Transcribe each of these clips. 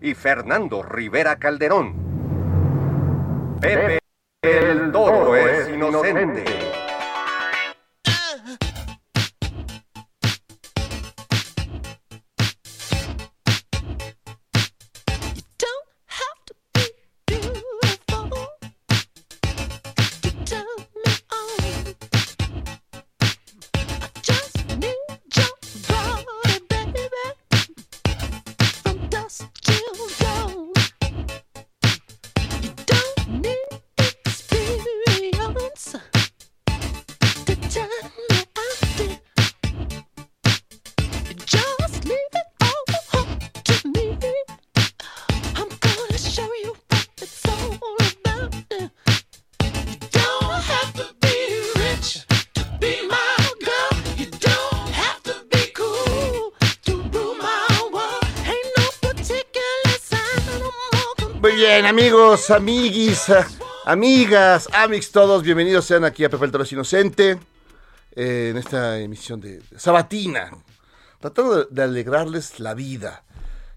y Fernando Rivera Calderón. Pepe el Toro es inocente. Amigos, amiguis, amigas, amix, todos, bienvenidos sean aquí a Pepe el Inocente, eh, en esta emisión de Sabatina, tratando de, de alegrarles la vida.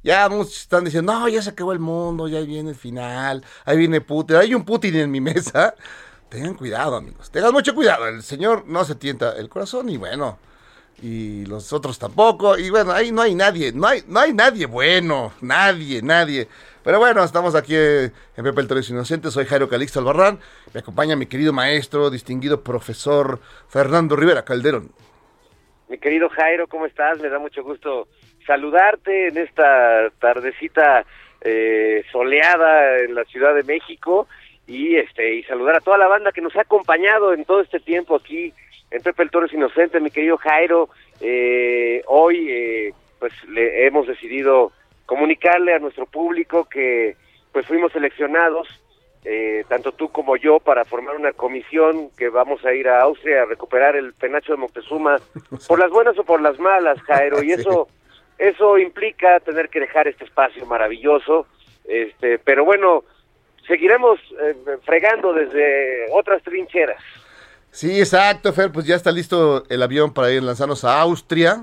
Ya muchos están diciendo, no, ya se acabó el mundo, ya viene el final, ahí viene Putin, hay un Putin en mi mesa. Tengan cuidado, amigos, tengan mucho cuidado, el señor no se tienta el corazón y bueno, y los otros tampoco. Y bueno, ahí no hay nadie, no hay, no hay nadie bueno, nadie, nadie. Pero bueno, estamos aquí eh, en Pepe el Toro es Inocente, soy Jairo Calixto Albarrán, me acompaña mi querido maestro, distinguido profesor Fernando Rivera Calderón. Mi querido Jairo, ¿cómo estás? Me da mucho gusto saludarte en esta tardecita eh, soleada en la Ciudad de México y este y saludar a toda la banda que nos ha acompañado en todo este tiempo aquí en Pepe el Torres Inocente, mi querido Jairo. Eh, hoy eh, pues le hemos decidido comunicarle a nuestro público que pues fuimos seleccionados eh, tanto tú como yo para formar una comisión que vamos a ir a Austria a recuperar el penacho de Moctezuma por las buenas o por las malas, Jairo, y eso eso implica tener que dejar este espacio maravilloso, este, pero bueno, seguiremos eh, fregando desde otras trincheras. Sí, exacto, Fer, pues ya está listo el avión para ir lanzarnos a Austria.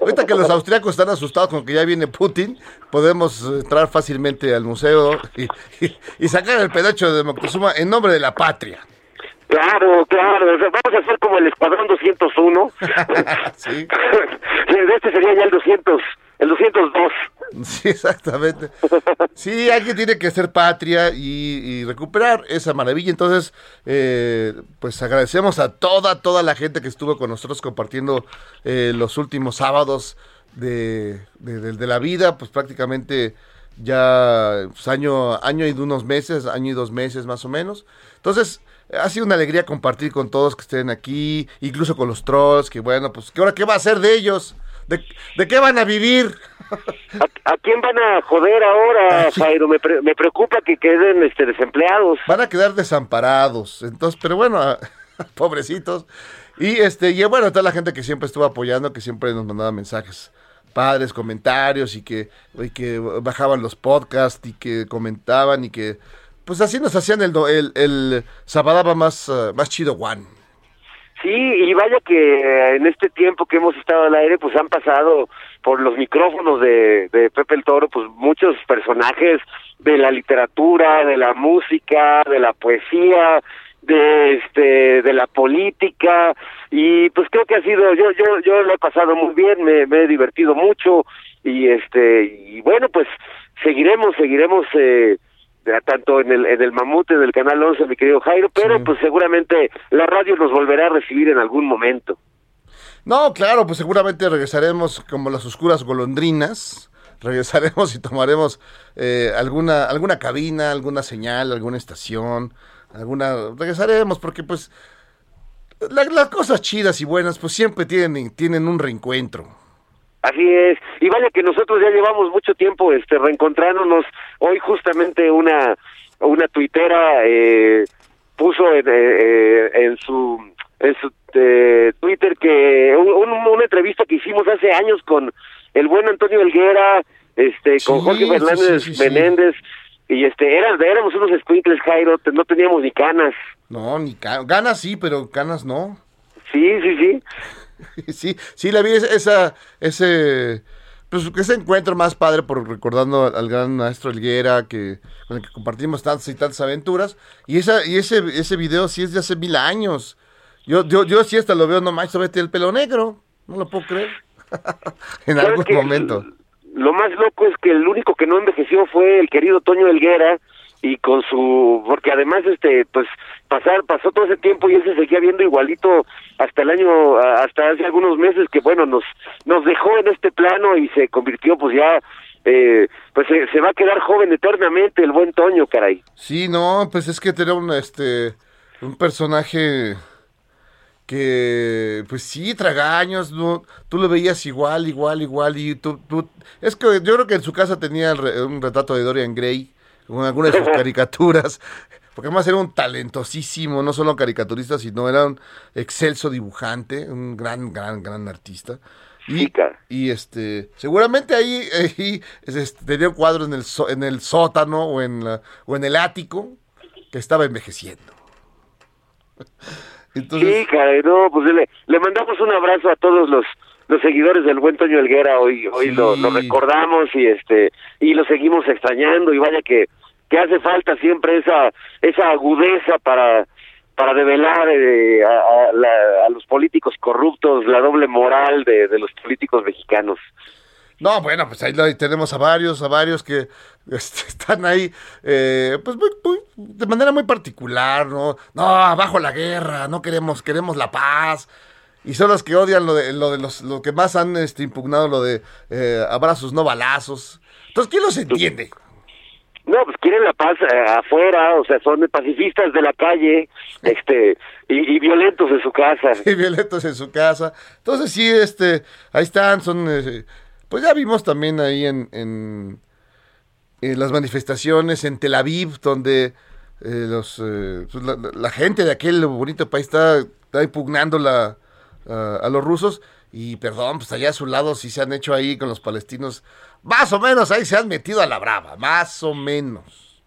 Ahorita que los austriacos están asustados con que ya viene Putin, podemos entrar fácilmente al museo y, y- y sacar el pedacho de Moctezuma en nombre de la patria. Claro, claro, vamos a hacer como el Escuadrón 201. Sí. este sería ya el 200, el 202. Sí, exactamente. Sí, alguien tiene que ser patria y, recuperar esa maravilla. Entonces, eh, pues agradecemos a toda, toda la gente que estuvo con nosotros compartiendo eh, los últimos sábados de, de- la vida, pues prácticamente ya pues, año, año y unos meses, año y dos meses más o menos. Entonces, ha sido una alegría compartir con todos que estén aquí, incluso con los trolls, que bueno, pues, ¿qué ahora qué va a ser de ellos? ¿De, de qué van a vivir? ¿A, a quién van a joder ahora, Jairo? Me, pre- me preocupa que queden este, desempleados. van a quedar desamparados. Entonces, pero bueno, a- pobrecitos. Y este, y bueno, toda la gente que siempre estuvo apoyando, que siempre nos mandaba mensajes padres, comentarios y que, y que bajaban los podcasts y que comentaban y que pues así nos hacían el el, el Sabadaba más, eh, más chido Juan. Sí, y vaya que eh, en este tiempo que hemos estado al aire, pues han pasado por los micrófonos de, de Pepe el Toro, pues muchos personajes de la literatura, de la música, de la poesía, de este, de la política, y pues creo que ha sido, yo, yo, yo lo he pasado muy bien, me, he divertido mucho, y este y bueno pues seguiremos seguiremos eh, tanto en el en el mamut en el canal 11 mi querido Jairo pero Sí. pues seguramente la radio nos volverá a recibir en algún momento No, claro, pues seguramente regresaremos como las oscuras golondrinas. Regresaremos y tomaremos eh, alguna alguna cabina, alguna señal, alguna estación, alguna regresaremos porque pues la- las cosas chidas y buenas pues siempre tienen tienen un reencuentro. Así es, y vaya que nosotros ya llevamos mucho tiempo este reencontrándonos. Hoy justamente una una tuitera eh, puso en, eh, eh, en su en su eh, Twitter que un- un- una entrevista que hicimos hace años con el buen Antonio Elguera, este con Jorge Fernández sí. Menéndez y este eran éramos unos squinkles Jairo, no teníamos ni canas. No, ni ca- ganas sí, pero canas no. Sí, sí, sí. Sí, sí, la vi esa, ese, pues, ese encuentro más padre por recordando al, al gran maestro Elguera que, con el que compartimos tantas y tantas aventuras. Y esa, y ese, ese video sí es de hace mil años. Yo, yo, yo sí hasta lo veo, no manches, vete el pelo negro. No lo puedo creer. en ¿Sabes algún momento. Lo más loco es que el único que no envejeció fue el querido Toño Elguera y con su porque además este pues pasar pasó todo ese tiempo y él se seguía viendo igualito hasta el año hasta hace algunos meses que bueno nos nos dejó en este plano y se convirtió pues ya eh, pues se, se va a quedar joven eternamente el buen Toño caray. Sí, no, pues es que tenía un, este, un personaje que, pues sí, tragaños, no, tú lo veías igual, igual, igual, y tú, tú, es que yo creo que en su casa tenía un retrato de Dorian Gray, con algunas de sus caricaturas, porque además era un talentosísimo, no solo caricaturista, sino era un excelso dibujante, un gran, gran, gran artista. Y, y este, seguramente ahí, ahí, este, tenía un cuadro en el, so- en el sótano o en, la, o en el ático que estaba envejeciendo. Entonces, sí caray no pues le, le mandamos un abrazo a todos los los seguidores del buen Toño Elguera hoy hoy Sí. lo, lo recordamos y este y lo seguimos extrañando y vaya que que hace falta siempre esa esa agudeza para para develar eh, a, a la- a los políticos corruptos la doble moral de, de los políticos mexicanos no, bueno, pues ahí, tenemos a varios, a varios que este, están ahí, eh, pues muy- muy- de manera muy particular, ¿no? No, abajo la guerra, no queremos, queremos la paz. Y son los que odian lo de, lo de los, lo que más han este, impugnado, lo de eh, abrazos, no balazos. Entonces, ¿quién los entiende? No, pues quieren la paz eh, afuera, o sea, son pacifistas de la calle, este, y, y violentos en su casa. y violentos en su casa. Entonces sí, este, ahí están, son, eh, pues ya vimos también ahí en, en, en las manifestaciones en Tel Aviv, donde eh, los, eh, pues, la, la- la gente de aquel bonito país está, está impugnando la, a, a los rusos. Y perdón, pues allá a su lado sí se han hecho ahí con los palestinos, más o menos ahí se han metido a la brava, más o menos.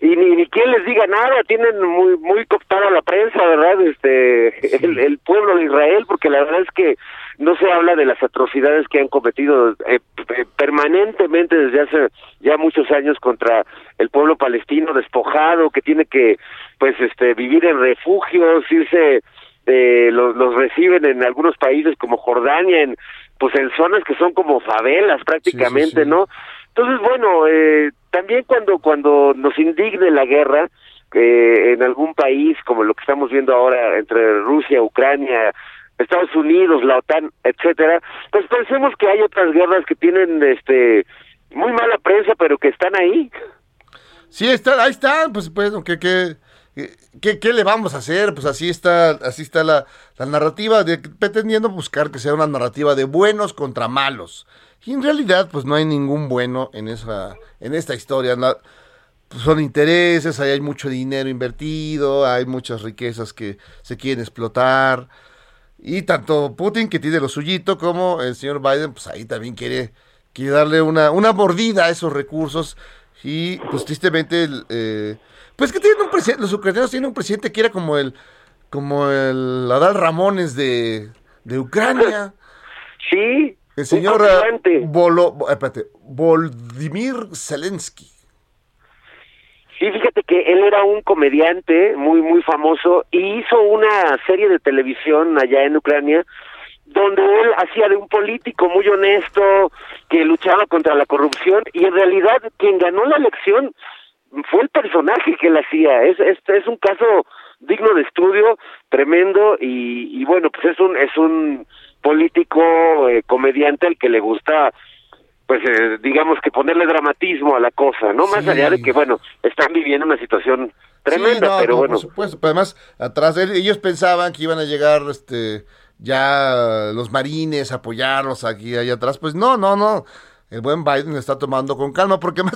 y ni, ni quien les diga nada, tienen muy muy cooptada la prensa, ¿verdad? Este el, el pueblo de Israel, porque la verdad es que no se habla de las atrocidades que han cometido eh, p- permanentemente desde hace ya muchos años contra el pueblo palestino despojado que tiene que pues este vivir en refugios, irse eh, los, los reciben en algunos países como Jordania en pues en zonas que son como favelas prácticamente, sí. ¿no? Entonces, bueno, eh, también cuando cuando nos indigne la guerra eh, en algún país, como lo que estamos viendo ahora entre Rusia, Ucrania, Estados Unidos, la OTAN, etcétera, pues pensemos que hay otras guerras que tienen este muy mala prensa, pero que están ahí. Sí, está, ahí están, pues, pues, ¿qué, qué, qué, le vamos a hacer? Pues así está, así está la, narrativa, pretendiendo buscar que sea una narrativa de buenos contra malos. Y en realidad, pues no hay ningún bueno en esa, en esta historia. Pues, son intereses, ahí hay mucho dinero invertido, hay muchas riquezas que se quieren explotar. Y tanto Putin, que tiene lo suyito, como el señor Biden, pues ahí también quiere, quiere darle una, una mordida a esos recursos. Y pues tristemente, eh, pues que tienen un presidente, los ucranianos tienen un presidente que era como el, como el Adal Ramones de, de Ucrania. Sí, El señor eh, comediante. Volo- eh, espérate, Volodymyr Zelensky. Sí, fíjate que él era un comediante muy, muy famoso y hizo una serie de televisión allá en Ucrania donde él hacía de un político muy honesto que luchaba contra la corrupción y en realidad quien ganó la elección fue el personaje que él hacía. Es, es, es un caso digno de estudio, tremendo y, y bueno, pues es un es un político eh, comediante al que le gusta pues eh, digamos que ponerle dramatismo a la cosa, ¿no? Más Sí. allá de que bueno, están viviendo una situación tremenda, Sí, no, pero no, bueno, Por supuesto, pero además, atrás de él, ellos pensaban que iban a llegar este ya los marines a apoyarlos aquí allá atrás. Pues no, no, no. El buen Biden está tomando con calma porque más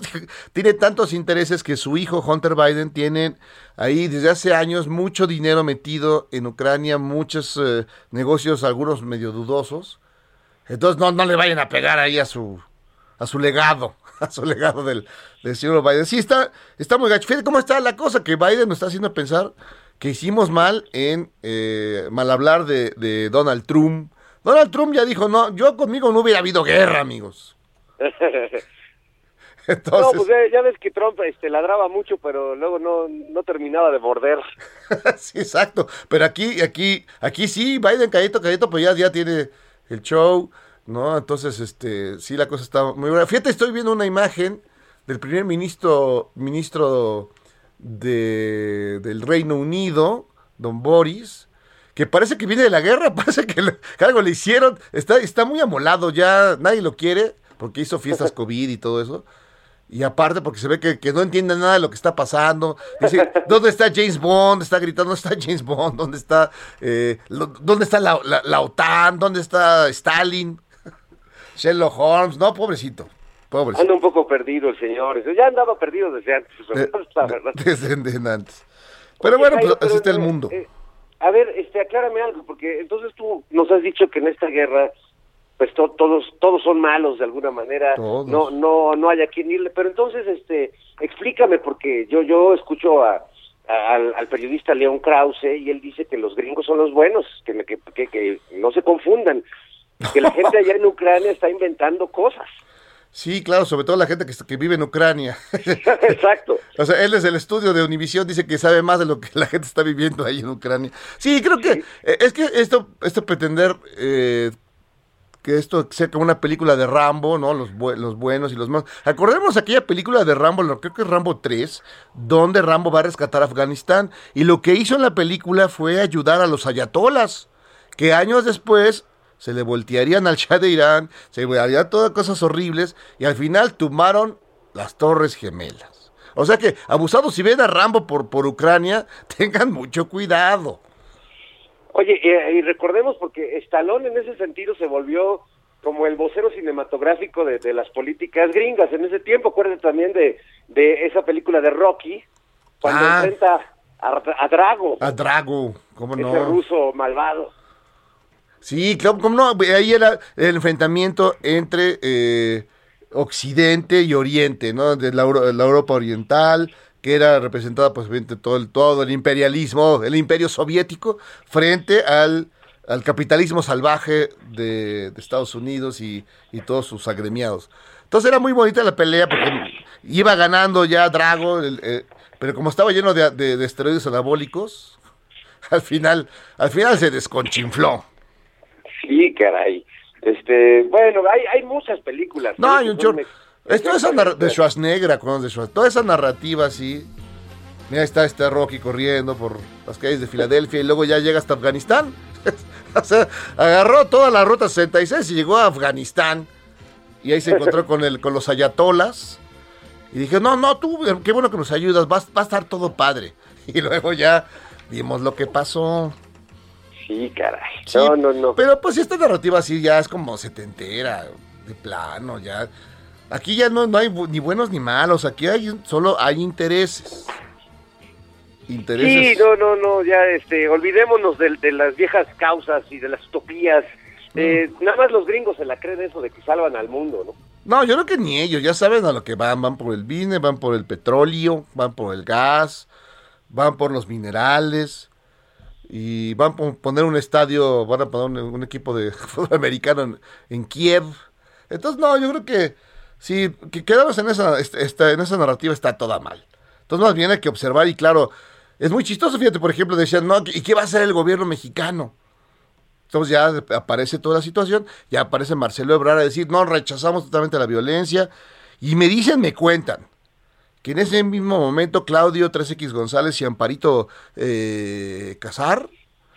tiene tantos intereses que su hijo Hunter Biden tiene ahí desde hace años mucho dinero metido en Ucrania, muchos eh, negocios, algunos medio dudosos. Entonces no, no le vayan a pegar ahí a su a su legado, a su legado del, señor Biden. Sí, está, está muy gacho. Fíjate cómo está la cosa, que Biden nos está haciendo pensar que hicimos mal en eh, mal hablar de, de Donald Trump. Donald Trump ya dijo, no, yo conmigo no hubiera habido guerra, amigos. Entonces, no, pues ya, ves que Trump este ladraba mucho, pero luego no no terminaba de morder. sí, exacto. Pero aquí, aquí, aquí sí, Biden calladito, calladito, pues ya, ya tiene el show, ¿no? Entonces, este, sí, la cosa está muy buena. Fíjate, estoy viendo una imagen del primer ministro, ministro de, del Reino Unido, don Boris, que parece que viene de la guerra, parece que, le- que algo le hicieron, está, está muy amolado ya, nadie lo quiere, porque hizo fiestas COVID y todo eso. Y aparte porque se ve que, que no entiende nada de lo que está pasando. Dice, ¿dónde está James Bond? Está gritando, ¿dónde está James Bond? ¿Dónde está, eh, lo- ¿dónde está la, la- la OTAN? ¿Dónde está Stalin? Sherlock Holmes. No, pobrecito. Pobrecito. Anda un poco perdido el señor. Ya andaba perdido desde antes. De- la verdad. de- desde desde antes. Pero Oye, bueno, pues así está el eh, mundo. eh, a ver, este, aclárame algo, porque entonces tú nos has dicho que en esta guerra, pues to- todos todos son malos de alguna manera. Todos. No no no hay a quien irle. Pero entonces, este, explícame, porque yo yo escucho a, a- al, al periodista León Krause y él dice que los gringos son los buenos, que, que, que, que no se confundan, que la gente allá en Ucrania está inventando cosas. Sí, claro, sobre todo la gente que, que vive en Ucrania. Exacto. O sea, él desde el estudio de Univisión dice que sabe más de lo que la gente está viviendo ahí en Ucrania. Sí, creo que eh, es que esto, esto pretender eh, que esto sea como una película de Rambo, ¿no? Los, bue- los buenos y los malos. Acordemos aquella película de Rambo, creo que es Rambo 3, donde Rambo va a rescatar a Afganistán. Y lo que hizo en la película fue ayudar a los ayatolas, que años después se le voltearían al Shah de Irán, se harían todas cosas horribles, y al final tumbaron las Torres Gemelas. O sea que, abusados, si ven a Rambo por, por Ucrania, tengan mucho cuidado. Oye, eh, y recordemos porque Stallone en ese sentido se volvió como el vocero cinematográfico de, de las políticas gringas en ese tiempo. Acuérdate también de, de esa película de Rocky, cuando Ah. enfrenta a, a Drago, A Drago, ¿cómo no? ese ruso malvado. Sí, claro, ¿cómo no? Ahí era el enfrentamiento entre eh, Occidente y Oriente, ¿no? De la, la Europa Oriental, que era representada pues todo el, todo el imperialismo, el imperio soviético, frente al, al capitalismo salvaje de, de Estados Unidos y, y todos sus agremiados. Entonces era muy bonita la pelea porque iba ganando ya Drago, el- eh, pero como estaba lleno de, de- de esteroides anabólicos, al final, al final se desconchinfló. Sí, caray. Este, bueno, hay, hay muchas películas. No, hay un chorro. Es esa narra- de. Schwarzenegger, ¿conoces de Schwarzenegger? Toda esa narrativa así. Mira, está este Rocky corriendo por las calles de Filadelfia y luego ya llega hasta Afganistán. o sea, agarró toda la ruta 66 y llegó a Afganistán. Y ahí se encontró con, el, con los ayatolas. Y dije, no, no, tú, qué bueno que nos ayudas, va, va a estar todo padre. Y luego ya vimos lo que pasó. Sí, caray. Sí, no, no, no. Pero pues esta narrativa así ya es como setentera, de plano, ya. Aquí ya no, no hay ni buenos ni malos, aquí hay solo hay intereses. Intereses. Sí, no, no, no, ya, este, olvidémonos de, de las viejas causas y de las utopías. Eh, Mm. nada más los gringos se la creen eso de que salvan al mundo, ¿no? No, yo creo que ni ellos, ya saben a lo que van, van por el vine, van por el petróleo, van por el gas, van por los minerales y van por poner un estadio, van a poner un, un equipo de fútbol americano en, en Kiev. Entonces, no, yo creo que si que en esa, este- esta- en esa narrativa está toda mal. Entonces, más bien hay que observar y claro, es muy chistoso, fíjate, por ejemplo, decían, no, ¿y qué va a hacer el gobierno mexicano? Entonces ya aparece toda la situación, ya aparece Marcelo Ebrard a decir, no, rechazamos totalmente la violencia. Y me dicen, me cuentan, que en ese mismo momento Claudio 3X González y Amparito eh, Casar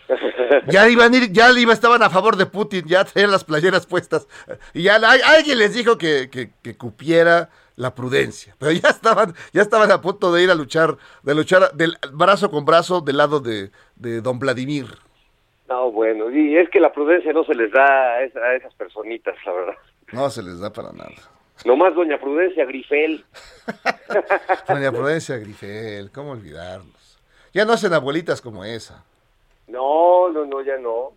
ya iban a ir, ya iba, estaban a favor de Putin, ya tenían las playeras puestas. Y ya alguien les dijo que, que, que cupiera la prudencia. Pero ya estaban, ya estaban a punto de ir a luchar, de luchar del brazo con brazo del lado de, de don Vladimir. No, bueno, y es que la prudencia no se les da a, esa- a esas personitas, la verdad. No se les da para nada. Nomás doña Prudencia Grifel. Doña Prudencia Grifel, ¿cómo olvidarlos? Ya no hacen abuelitas como esa. No, no, no, ya no.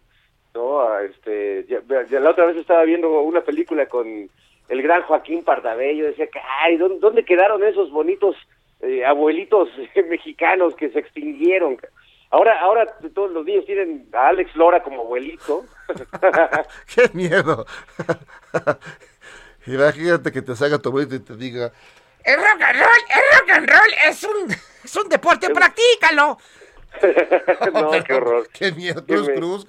No, este, ya, ya la otra vez estaba viendo una película con el gran Joaquín Pardabello, decía que, ay, ¿dónde, dónde quedaron esos bonitos eh, abuelitos mexicanos que se extinguieron? Ahora, ahora todos los niños tienen a Alex Lora como abuelito. ¡Qué miedo! Imagínate que te salga tu abuelito y te diga, El rock and roll, el rock and roll es un, es un deporte, practícalo. no, qué horror. ¡Qué miedo! Qué me- cruz.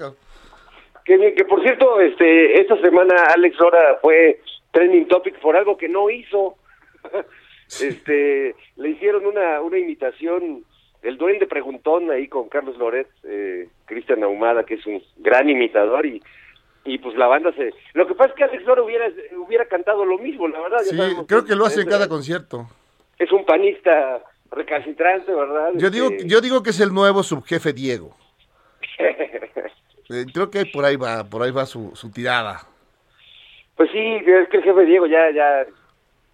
Que, bien, que por cierto, este, esta semana Alex Lora fue trending topic por algo que no hizo. este, le hicieron una, una imitación, el duende preguntón ahí con Carlos Loret, eh, Cristian Ahumada, que es un gran imitador y y pues la banda se... Lo que pasa es que Alex Lora hubiera, hubiera cantado lo mismo, la verdad. Sí, creo que lo hace en cada concierto. Es un panista recalcitrante, ¿verdad? Yo digo, Este, yo digo que es el nuevo subjefe Diego. Eh, creo que por ahí va, por ahí va su, su tirada. Pues sí, es que el jefe Diego ya, ya,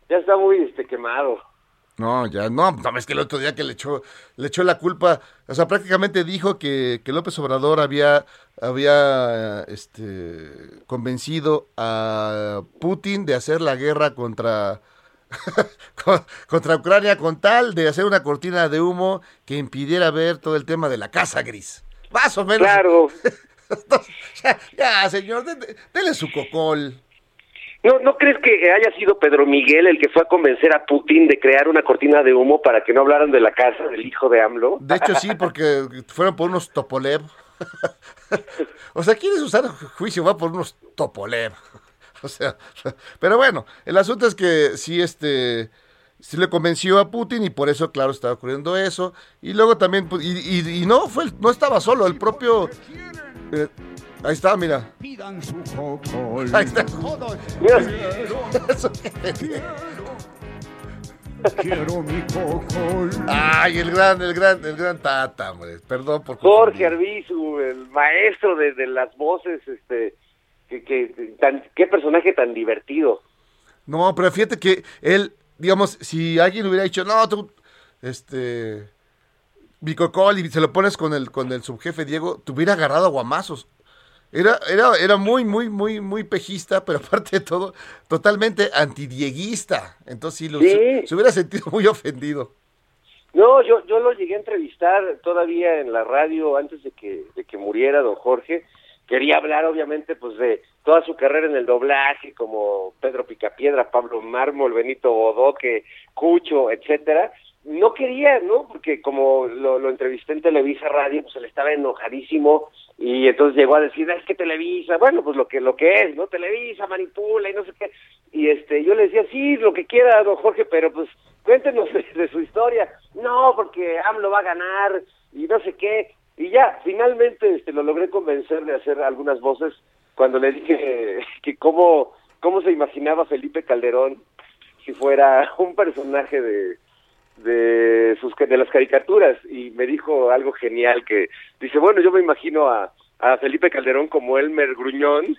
ya está muy este, quemado. No, ya, no, no, es que el otro día que le echó, le echó la culpa, o sea, prácticamente dijo que, que López Obrador había, había, este, convencido a Putin de hacer la guerra contra, con- contra Ucrania con tal de hacer una cortina de humo que impidiera ver todo el tema de la casa gris. Más o menos. Claro. ya, ya, señor, de- dele su cocol. ¿No, ¿No crees que haya sido Pedro Miguel el que fue a convencer a Putin de crear una cortina de humo para que no hablaran de la casa del hijo de AMLO? De hecho, sí, porque fueron por unos Topolev. o sea, ¿quieres usar juicio? Va por unos Topolev. O sea, pero bueno, el asunto es que sí, este, sí le convenció a Putin y por eso, claro, estaba ocurriendo eso. Y luego también, pues, y, y- y no, fue, el- no estaba solo, el propio... eh, ahí está, mira. Ahí está. Mira, Eso. Ay, el gran, el gran, el gran Tata, hombre. Perdón por... Jorge. Arbizu, el maestro de, de las voces, este, que, que tan, qué personaje tan divertido. No, pero fíjate que él, digamos, si alguien hubiera dicho, no, tú, este, Bicocol y se lo pones con el, con el subjefe Diego, te hubiera agarrado a guamazos. Era, era, era muy, muy, muy, muy pejista, pero aparte de todo, totalmente antidieguista. Entonces sí, lo- Sí. Se, se hubiera sentido muy ofendido. No, yo, yo lo llegué a entrevistar todavía en la radio antes de que, de que muriera don Jorge. Quería hablar, obviamente, pues de toda su carrera en el doblaje, como Pedro Picapiedra, Pablo Mármol, Benito Bodoque, Cucho, etcétera. No quería, ¿no? Porque como lo, lo entrevisté en Televisa Radio, pues él estaba enojadísimo y entonces llegó a decir, es que Televisa, bueno, pues lo que lo que es, ¿no? Televisa manipula y no sé qué. Y este, yo le decía, sí, lo que quiera, don Jorge, pero pues cuéntenos de, de su historia. No, porque AMLO va a ganar y no sé qué. Y ya, finalmente este, lo logré convencer de hacer algunas voces cuando le dije que cómo, cómo se imaginaba Felipe Calderón si fuera un personaje de, de sus de las caricaturas. Y me dijo algo genial que dice bueno yo me imagino a, a Felipe Calderón como Elmer Gruñón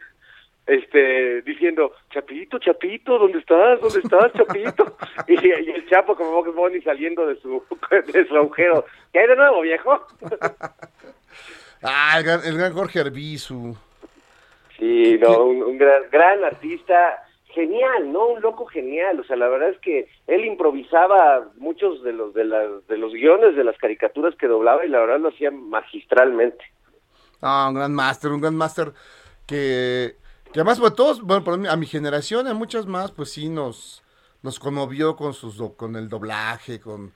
este diciendo Chapito Chapito dónde estás dónde estás Chapito y, y el Chapo como Box Bunny saliendo de su de su agujero ¿qué hay de nuevo viejo? Ah, el gran, el gran Jorge Arbizu. Sí, no, un, un gran, gran artista, genial, ¿no? Un loco genial, o sea, la verdad es que él improvisaba muchos de los de, las de los guiones de las caricaturas que doblaba y la verdad lo hacía magistralmente. Ah, un gran máster, un gran máster que, que además, bueno, todos, bueno, por a mi generación, a muchas más, pues sí nos, nos conmovió con sus do- con el doblaje, con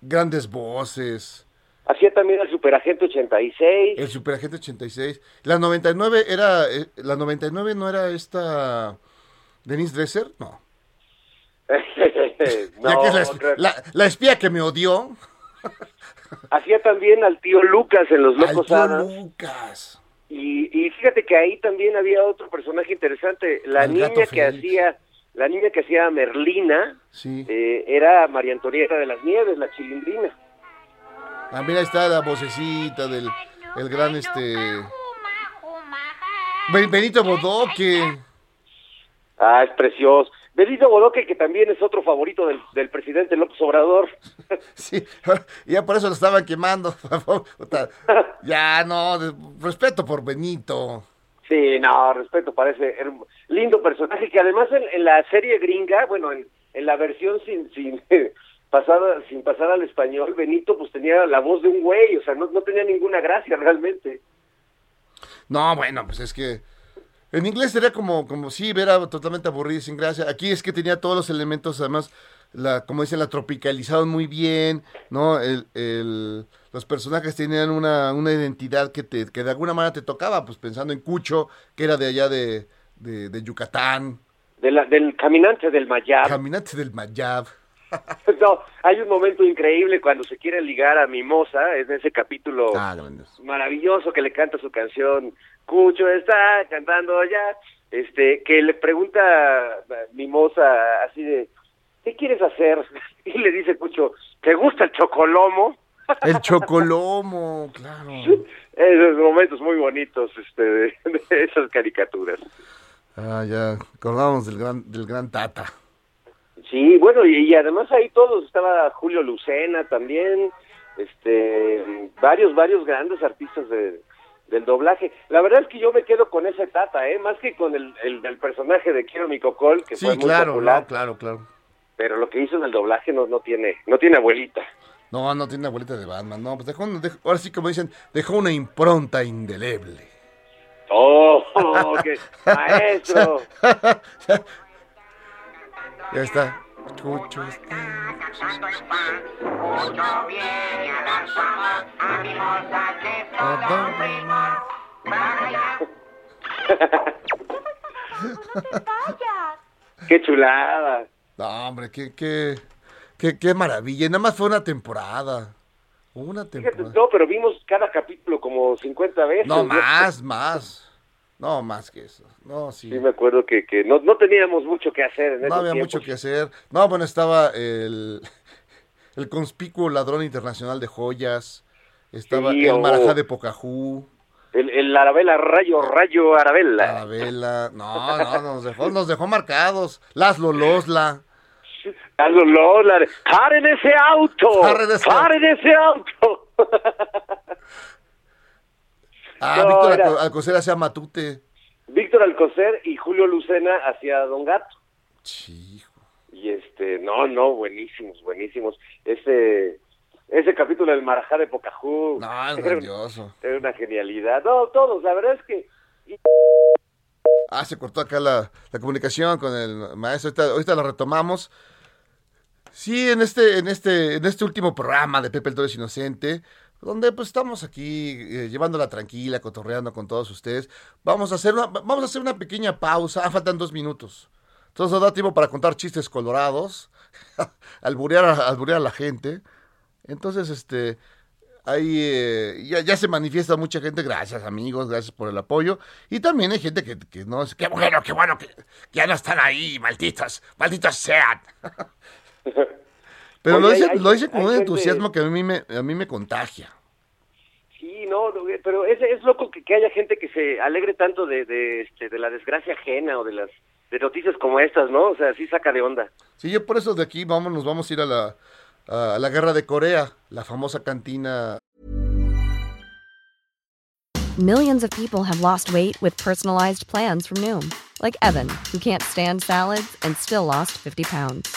grandes voces. Hacía también el Superagente 86. El Superagente 86. La 99 era. eh, La 99 no era esta. Denise Dresser? No. No, que es la, la- la espía que me odió. Hacía también al tío Lucas en Los Al Locos tío Adams. Lucas. Y, y fíjate que ahí también había otro personaje interesante. La El niña que Félix. hacía, la niña que hacía Merlina, Sí. eh, era María Antonieta de las Nieves, la chilindrina. Ah, mira, está la vocecita del el gran este. Ben- Benito Bodoque. Ah, es precioso. Benito Bodoque, que también es otro favorito del, del presidente López Obrador. Sí, ya por eso lo estaban quemando. Ya, no, respeto por Benito. Sí, no, respeto, parece lindo personaje que además en, en la serie gringa, bueno, en, en la versión sin sin pasada, sin pasar al español, Benito pues tenía la voz de un güey, o sea, no, no tenía ninguna gracia realmente. No, bueno, pues es que en inglés sería como, como sí, era totalmente aburrido sin gracia. Aquí es que tenía todos los elementos, además, la, como dicen, la tropicalizaron muy bien, ¿no? El, el- los personajes tenían una, una identidad que, te, que de alguna manera te tocaba, pues pensando en Cucho, que era de allá de, de, de Yucatán, De la, del caminante del Mayab. Caminante del Mayab. no, hay un momento increíble cuando se quiere ligar a Mimosa, es de ese capítulo Ah, maravilloso que le canta su canción Cucho está cantando ya este que le pregunta eh, Mimosa así de ¿qué quieres hacer? y le dice Cucho ¿te gusta el chocolomo? El Chocolomo, claro. esos momentos muy bonitos este de, de esas caricaturas Ah, ya, acordábamos del gran, del gran Tata. Sí bueno y, y además ahí todos estaba Julio Lucena también este varios varios grandes artistas de del doblaje. La verdad es que yo me quedo con esa tata, ¿eh? Más que con el, el, el personaje de Quiero mi cocol, que Sí, fue muy claro, popular. no, claro, claro. Pero lo que hizo en el doblaje no, no tiene no tiene abuelita. No, no tiene abuelita de Batman, no, pues dejó, dejó- ahora sí como dicen, dejó una impronta indeleble. ¡Oh! qué maestro! Ya está. Cucho está. A ¡Qué chulada! No, hombre, qué, qué, qué, qué maravilla. Y nada más fue una temporada. Una Fíjate, temporada. no, pero vimos cada capítulo como 50 veces. No, más, más. No, más que eso. No, sí. Sí, me acuerdo que, que no, no teníamos mucho que hacer en No había tiempos. mucho que hacer. No, bueno, estaba el, el conspicuo ladrón internacional de joyas. Estaba Sí, el oh. marajá de Pocajú. El, el Arabella Rayo, Rayo Arabella. Arabella. No, no, nos dejó, nos dejó marcados. Laszlo Losla. Carlos Lola, ¡paren ese auto! Paren ese ¡Paren ese auto! Ah, No, Víctor era- Alcocer hacía Matute. Víctor Alcocer y Julio Lucena hacia Don Gato. Sí. Y este, no, no, buenísimos, buenísimos. Ese, ese capítulo del Marajá de Pocajú. No, es era, grandioso. era una genialidad. No, todos, la verdad es que. Ah, se cortó acá la, la comunicación con el maestro. Ahorita, ahorita la retomamos. Sí, en este, en este, en este último programa de Pepe el Toro es Inocente, donde pues estamos aquí eh, llevándola tranquila, cotorreando con todos ustedes. Vamos a hacer una, vamos a hacer una pequeña pausa. Ah, faltan dos minutos. Entonces nos da tiempo para contar chistes colorados, alburear alburear a la gente. Entonces, este, ahí eh, ya, se manifiesta mucha gente. Gracias, amigos, gracias por el apoyo. Y también hay gente que, no es. Qué bueno, qué bueno que, que ya no están ahí, malditos, malditos sean. Pero Oye, lo hay- dicen con un gente- entusiasmo que a mí me, a mí me contagia. Sí, no, no, pero es, es loco que, que haya gente que se alegre tanto de, de, este, de la desgracia ajena o de las de noticias como estas, ¿no? O sea, sí saca de onda. Sí, yo por eso de aquí vamos, nos vamos a ir a la, a la guerra de Corea, la famosa cantina. Millions of people have lost weight with personalized plans from Noom, like Evan, who can't stand salads and still lost 50 pounds.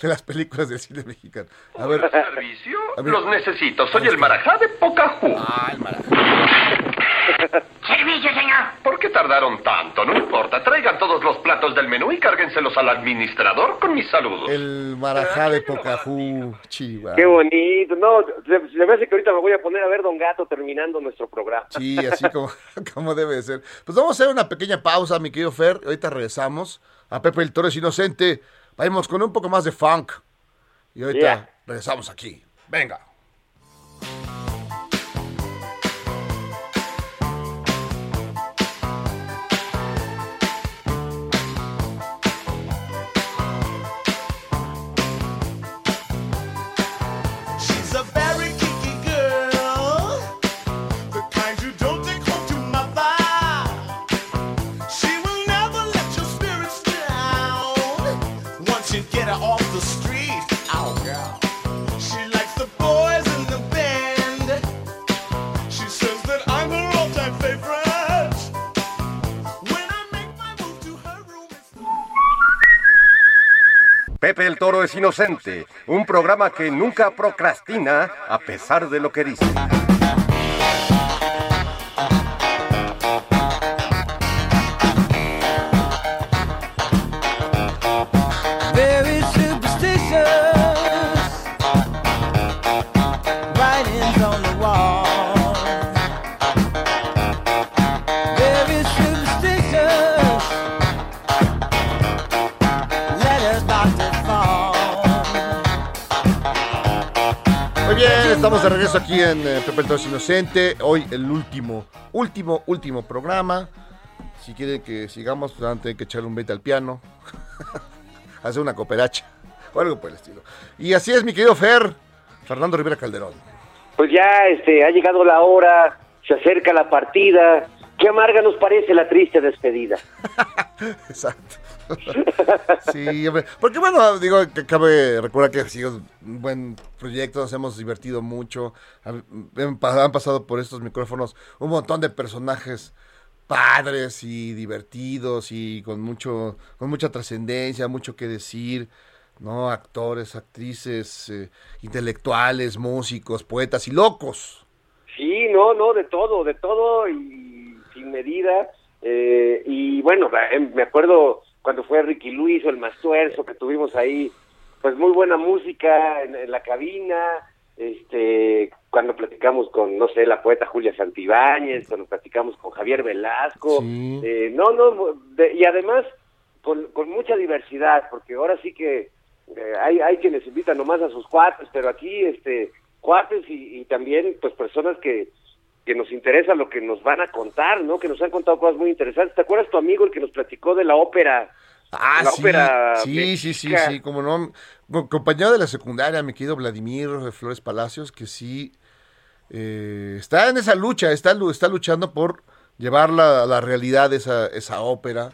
De las películas de cine mexicano. A ver, ¿Servicio? A ver. Los necesito. Soy el marajá de Pocahú. ah, el mara- Servicio, señor. ¿Por qué tardaron tanto? No importa. Traigan todos los platos del menú y cárguenselos al administrador con mis saludos. el marajá de Pocahú, chiva. Qué bonito. No, se, se me hace que ahorita me voy a poner a ver Don Gato terminando nuestro programa. Sí, así como, como debe de ser. Pues vamos a hacer una pequeña pausa, mi querido Fer. Ahorita regresamos a Pepe el Toro es Inocente. Vamos con un poco más de funk. Y ahorita Yeah. regresamos aquí. Venga. Inocente, un programa que nunca procrastina a pesar de lo que dice. De regreso aquí en eh, Pepe el Inocente. Hoy el último, último, último programa. Si quieren que sigamos, pues van a tener que echarle un 20 al piano. Hacer una cooperacha. O algo por el estilo. Y así es, mi querido Fer. Fernando Rivera Calderón. Pues ya este, ha llegado la hora, se acerca la partida. Qué amarga nos parece la triste despedida. Exacto. Sí, hombre. Porque bueno, digo, que cabe recordar que ha sido un buen proyecto, nos hemos divertido mucho. Han, han pa- han pasado por estos micrófonos un montón de personajes padres y divertidos y con mucho, con mucha trascendencia, mucho que decir, ¿no? Actores, actrices, eh, intelectuales, músicos, poetas y locos. Sí, no, no, de todo, de todo y sin medida. Eh, y bueno, eh, me acuerdo cuando fue Ricky Luis o el Mastuerzo, que tuvimos ahí, pues muy buena música en, en la cabina, este, cuando platicamos con, no sé, la poeta Julia Santibáñez, cuando platicamos con Javier Velasco, Sí. eh, no, no, de- y además con, con mucha diversidad, porque ahora sí que eh, hay, hay quienes invitan nomás a sus cuates, pero aquí, este, cuates y, y también, pues, personas que, que nos interesa lo que nos van a contar, ¿no? Que nos han contado cosas muy interesantes. ¿Te acuerdas tu amigo el que nos platicó de la ópera? Ah, La sí, ópera sí, sí, sí, sí, como no. co- Compañero de la secundaria, mi querido Vladimir Flores Palacios, que sí eh, está en esa lucha, está, está luchando por llevar la, la realidad esa, esa ópera.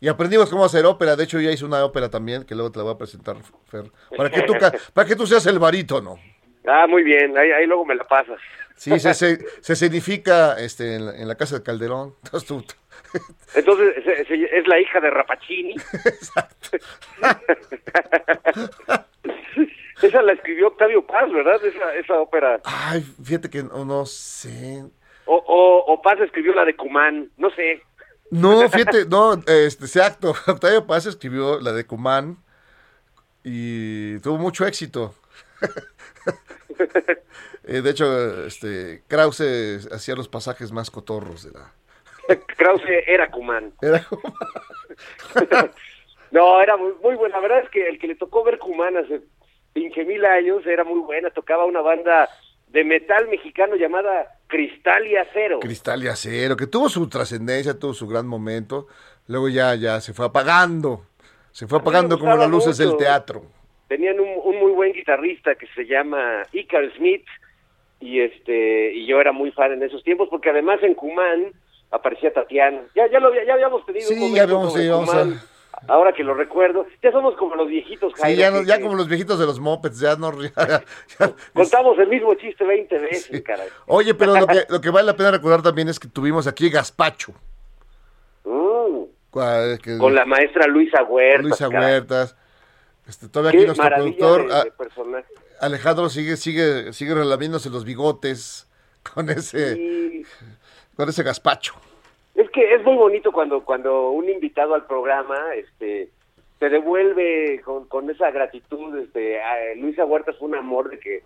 Y aprendimos cómo hacer ópera, de hecho ya hice una ópera también, que luego te la voy a presentar, Fer, para que tú, para que tú seas el barítono. Ah, muy bien, ahí, ahí luego me la pasas. Sí, se, se, se escenifica este, en, la, en la casa de Calderón. Entonces tú- Entonces, es la hija de Rapacini. esa la escribió Octavio Paz, ¿verdad? Esa, esa ópera. Ay, fíjate que no, no sé. O, o, o Paz escribió la de Cumán, no sé. No, fíjate, no, este, exacto. Octavio Paz escribió la de Cumán y tuvo mucho éxito. Eh, de hecho, este, Krause hacía los pasajes más cotorros de la... Krause era Cumán. Era como- No, era muy, muy buena. La verdad es que el que le tocó ver Cumán hace 15 mil años era muy buena. Tocaba una banda de metal mexicano llamada Cristal y Acero. Cristal y Acero, que tuvo su trascendencia, tuvo su gran momento. Luego ya, ya se fue apagando. Se fue apagando como las luces del teatro. Tenían un, un muy buen guitarrista que se llama Icar Smith y este y yo era muy fan en esos tiempos porque además en Cumán aparecía Tatiana. Ya ya lo había- ya habíamos tenido un Sí, momento ya vamos, sobre sí, vamos Cumán. a... ahora que lo recuerdo, ya somos como los viejitos, Sí, Jairo, ya, no- ya que como los viejitos de los mopeds, ya no... ya- ya- Contamos el mismo chiste 20 veces, caray. Oye, pero lo que, lo que vale la pena recordar también es que tuvimos aquí Gaspacho. Mm, que- con la maestra Luisa Huerta. Luisa. Huertas. Este, todavía aquí nuestro productor de- a- de personaje. Alejandro sigue, sigue, sigue relamiéndose los bigotes con ese, Y con ese gazpacho. es que es muy bonito cuando, cuando un invitado al programa este, te devuelve con, con esa gratitud. Este, a- Luisa Huerta fue un amor de que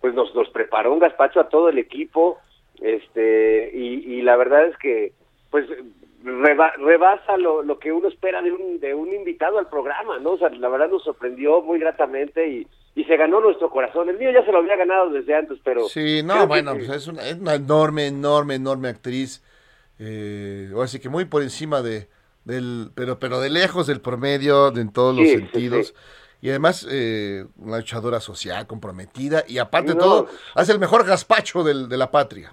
pues nos, nos preparó un gazpacho a todo el equipo este y, y la verdad es que pues reba- rebasa lo, lo que uno espera de un, de un invitado al programa, ¿no? O sea, la verdad nos sorprendió muy gratamente y, y se ganó nuestro corazón. El mío ya se lo había ganado desde antes, pero... Sí, no, que bueno, pues es, una, es una enorme, enorme, enorme actriz. Eh, ahora sí que muy por encima de, del, pero, pero de lejos del promedio de en todos los Sí, sentidos. sí. Y además, eh, una luchadora social, comprometida, y aparte de todo, hace el mejor gazpacho del- de la patria.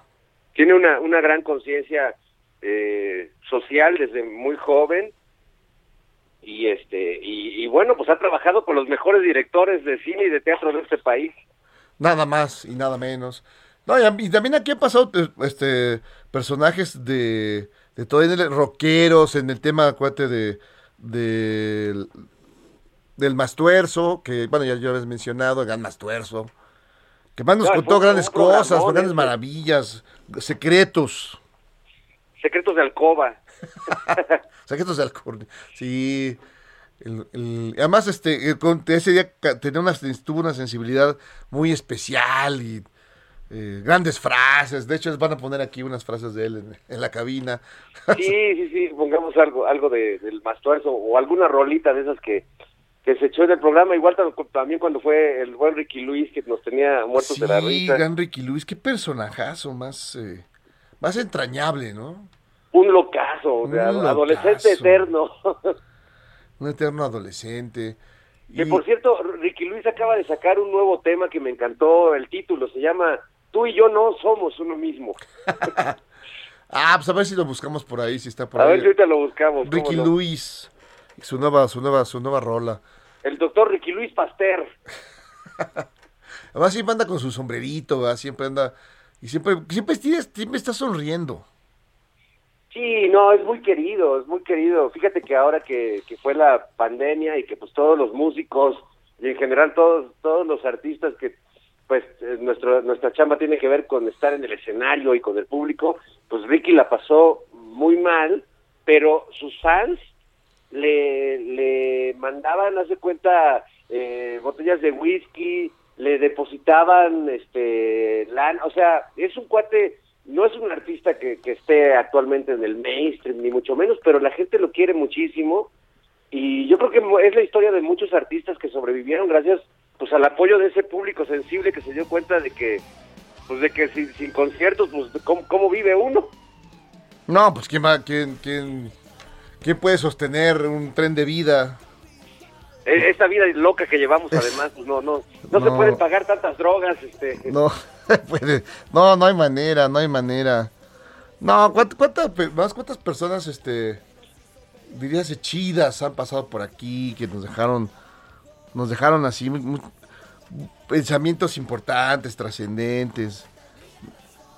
tiene una, una gran conciencia eh, social desde muy joven y este y, y bueno pues ha trabajado con los mejores directores de cine y de teatro de este país Nada más y nada menos. No, y, también aquí han pasado eh, este personajes de, de todo el rockeros en el tema, acuérdate, de, del- del Mastuerzo, que bueno, ya, ya habías mencionado, el gran Mastuerzo, que más nos No, contó grandes cosas, grandes ese. maravillas, secretos, secretos de alcoba secretos de alcohol. Sí. el- el- además, este, eh, con- ese día tenía una, tuvo una sensibilidad muy especial y eh, grandes frases. De hecho, les van a poner aquí unas frases de él en, en la cabina. sí sí sí pongamos algo algo de, del mastuerzo o alguna rolita de esas que que se echó en el programa igual tam- también cuando fue el buen Ricky Luis que nos tenía muertos de la sí, risa gran Ricky Luis, qué personajazo más, eh, más entrañable, ¿no? Un locazo o sea, Un adolescente eterno Un eterno adolescente. Que Y- por cierto, Ricky Luis acaba de sacar un nuevo tema que me encantó, el título se llama Tú y yo no somos uno mismo. Ah, pues a ver si lo buscamos por ahí, si está por A ahí. ver si ahorita lo buscamos. ¿cómo Ricky no? Luis, su nueva, su nueva, su nueva rola. El doctor Ricky Luis Pasteur. Además siempre anda con su sombrerito, ¿verdad? Siempre anda, y siempre, siempre, siempre está sonriendo. Sí, no, es muy querido, es muy querido. Fíjate que ahora que, que fue la pandemia y que pues todos los músicos y en general todos todos los artistas que pues eh, nuestro, nuestra chamba tiene que ver con estar en el escenario y con el público, pues Ricky la pasó muy mal, pero sus fans le, le mandaban, hace cuenta, eh, botellas de whisky, le depositaban, este, lana, o sea, es un cuate, no es un artista que, que esté actualmente en el mainstream, ni mucho menos, pero la gente lo quiere muchísimo, y yo creo que es la historia de muchos artistas que sobrevivieron gracias, pues, al apoyo de ese público sensible que se dio cuenta de que, pues, de que sin, sin conciertos, pues, ¿cómo, cómo vive uno? No, pues quién va, quién, quién, quién puede sostener un tren de vida. E- Esta vida loca que llevamos, además, pues no, no, no, se No. pueden pagar tantas drogas, este. No, puede, no, no hay manera, no hay manera. No, ¿cuántas, cuántas, más cuántas personas, este, dirías, chidas han pasado por aquí, que nos dejaron, nos dejaron así pensamientos importantes, trascendentes.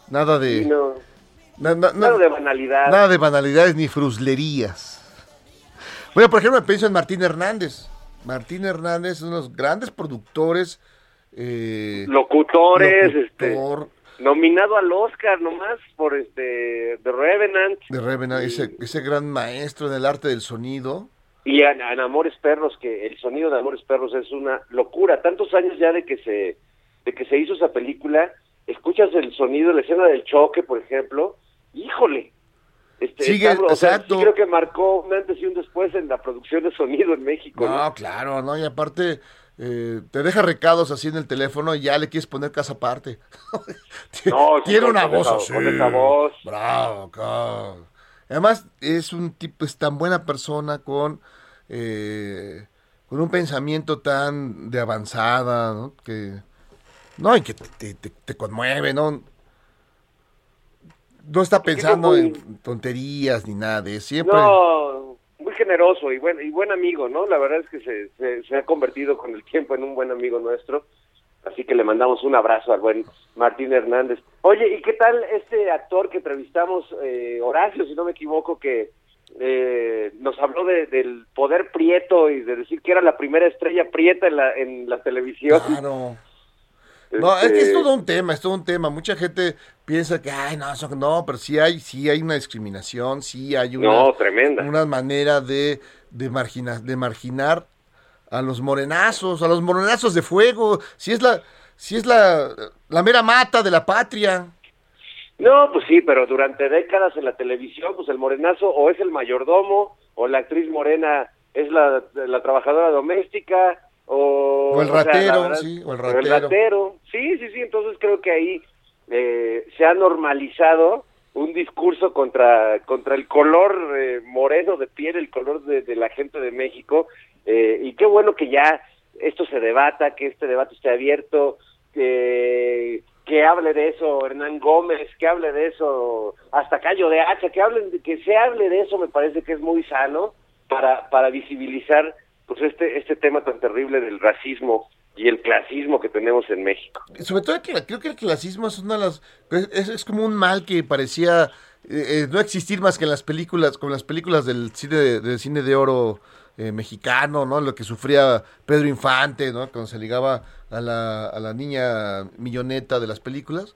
Nada de, Sí, no, na- na- na- nada de banalidad. nada de banalidades ni fruslerías. Bueno, por ejemplo, pienso en Martín Hernández. Martín Hernández es uno de los grandes productores. Eh, Locutores, este, locutor nominado al Oscar nomás por este The Revenant de Revenant, ese, ese gran maestro en el arte del sonido. y en, en Amores Perros, que el sonido de Amores Perros es una locura. Tantos años ya de que se de que se hizo esa película, escuchas el sonido, la escena del choque, por ejemplo, híjole. Este, Sigue, está- o sea, sí exacto. creo que marcó un antes y un después en la producción de sonido en México. ¿no? No, claro, ¿no? Y aparte, eh, te deja recados así en el teléfono y ya le quieres poner casa aparte. No, Tiene una voz esa- así. con esa voz. Bravo, cabrón. Además, es un tipo, es tan buena persona con, eh, con un pensamiento tan de avanzada, ¿no? Que, no, y que te, te- te- te conmueve, ¿no? No está pensando muy- en tonterías ni nada de. Siempre. No, generoso y buen, y buen amigo, ¿no? La verdad es que se, se, ha convertido con el tiempo en un buen amigo nuestro. Así que le mandamos un abrazo al buen Martín Hernández. Oye, ¿y qué tal este actor que entrevistamos, eh, Horacio, si no me equivoco, que eh, nos habló de- del poder prieto y de decir que era la primera estrella prieta en la, en la televisión? Claro. No, es que es Este, todo un tema, es todo un tema. Mucha gente piensa que, ay, no, eso- no, pero sí hay, sí hay una discriminación, sí hay una, No, tremenda. una manera de, de, margina- de marginar a los morenazos, a los morenazos de fuego. Si es la, si es la, la mera mata de la patria. No, pues sí, pero durante décadas en la televisión, pues el morenazo o es el mayordomo, o la actriz morena es la, la trabajadora doméstica, o... O el sea, ratero, sí, o el ratero. ratero. Sí, sí, sí, entonces creo que ahí eh, se ha normalizado un discurso contra, contra el color eh, moreno de piel, el color de, de la gente de México, eh, y qué bueno que ya esto se debata, que este debate esté abierto, que, que hable de eso Hernán Gómez, que hable de eso hasta Cayo de Hacha, que hablen, que se hable de eso me parece que es muy sano para, para visibilizar pues este, este tema tan terrible del racismo y el clasismo que tenemos en México. Sobre todo creo que el clasismo es una de las es, es como un mal que parecía eh, eh, no existir más que en las películas, como las películas del cine de, del cine de oro eh, mexicano, ¿no? Lo que sufría Pedro Infante, ¿no? Cuando se ligaba a la, a la niña milloneta de las películas.